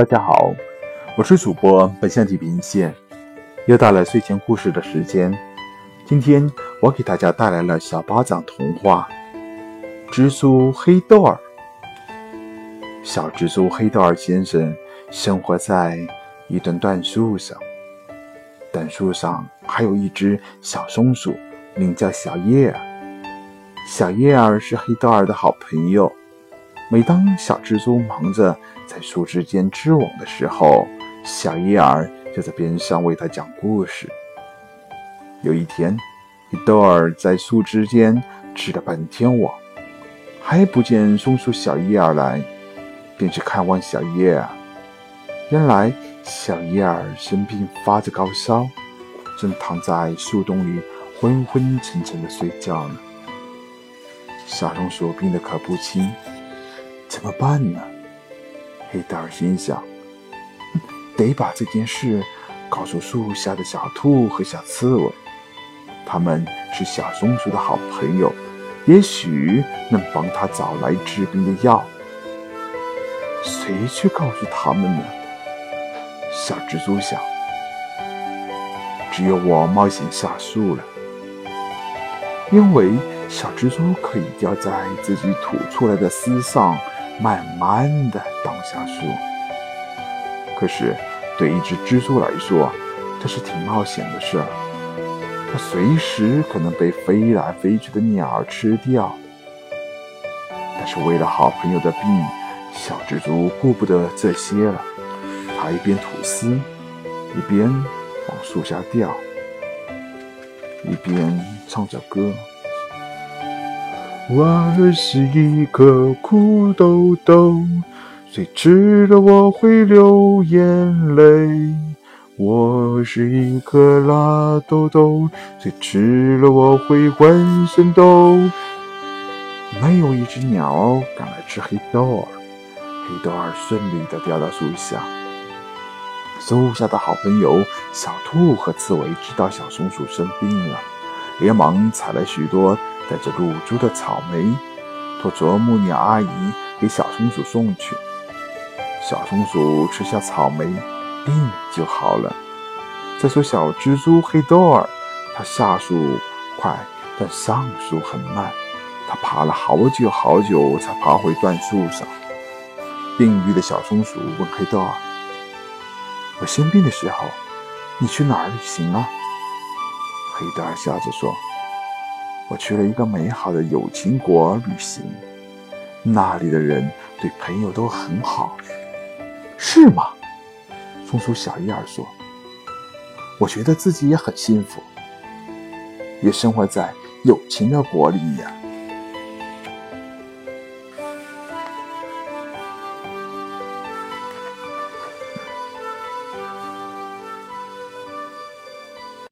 大家好，我是主播本相体平线，又到了睡前故事的时间。今天我给大家带来了小巴掌童话《蜘蛛黑豆儿》。小蜘蛛黑豆儿先生生活在一根椴树上，但树上还有一只小松鼠，名叫小叶儿。小叶儿是黑豆儿的好朋友。每当小蜘蛛忙着在树枝间织网的时候，小叶儿就在边上为它讲故事。有一天，黑豆儿在树枝间织了半天网，还不见松鼠小叶儿来，便去看望小叶儿。原来，小叶儿生病发着高烧，正躺在树洞里昏昏沉沉的睡觉呢。小松鼠病得可不轻。怎么办呢？黑蛋儿心想，得把这件事告诉树下的小兔和小刺猬，他们是小松鼠的好朋友，也许能帮他找来治病的药。谁去告诉他们呢？小蜘蛛想，只有我冒险下树了，因为小蜘蛛可以掉在自己吐出来的丝上。慢慢的荡下树，可是对一只蜘蛛来说，这是挺冒险的事儿。它随时可能被飞来飞去的鸟吃掉。但是为了好朋友的病，小蜘蛛顾不得这些了。它一边吐丝，一边往树下掉，一边唱着歌。我是一颗苦豆豆，谁吃了我会流眼泪。我是一颗辣豆豆，谁吃了我会浑身抖。没有一只鸟敢来吃黑豆儿，黑豆儿顺利地掉到树下。树下的好朋友小兔和刺猬知道小松鼠生病了，连忙采了许多。带着露珠的草莓，托啄木鸟阿姨给小松鼠送去。小松鼠吃下草莓，病就好了。再说小蜘蛛黑豆儿，它下树快，但上树很慢。它爬了好久好久，才爬回断树上。病愈的小松鼠问黑豆儿：“我生病的时候，你去哪儿旅行了？”黑豆儿笑着说。我去了一个美好的友情国旅行，那里的人对朋友都很好，是吗？松鼠小燕儿说：“我觉得自己也很幸福，也生活在友情的国里呀。”